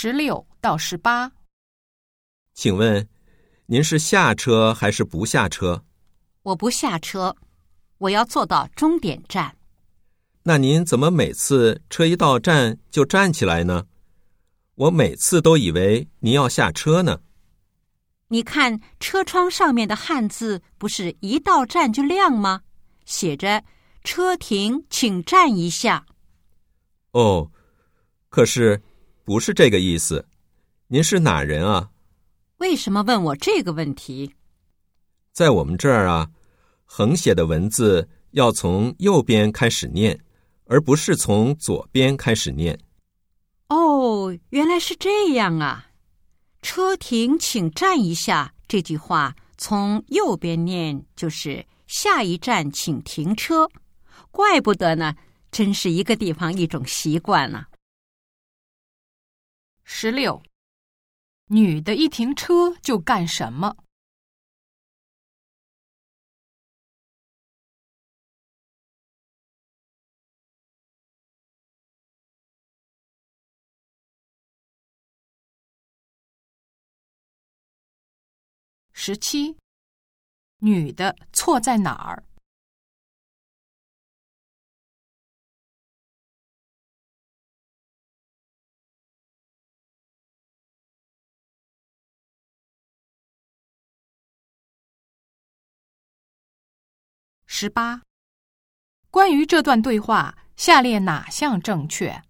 十六到十八，请问您是下车还是不下车？我不下车，我要坐到终点站。那您怎么每次车一到站就站起来呢？我每次都以为您要下车呢。你看车窗上面的汉字不是一到站就亮吗？写着“车停，请站一下”。哦，可是不是这个意思。您是哪人啊？为什么问我这个问题？在我们这儿啊，横写的文字要从右边开始念，而不是从左边开始念。哦，原来是这样啊！车停，请站一下。这句话从右边念就是“下一站请停车”。怪不得呢，真是一个地方一种习惯了。十六，女的一停车就干什么？十七，女的错在哪儿？十八，关于这段对话，下列哪项正确？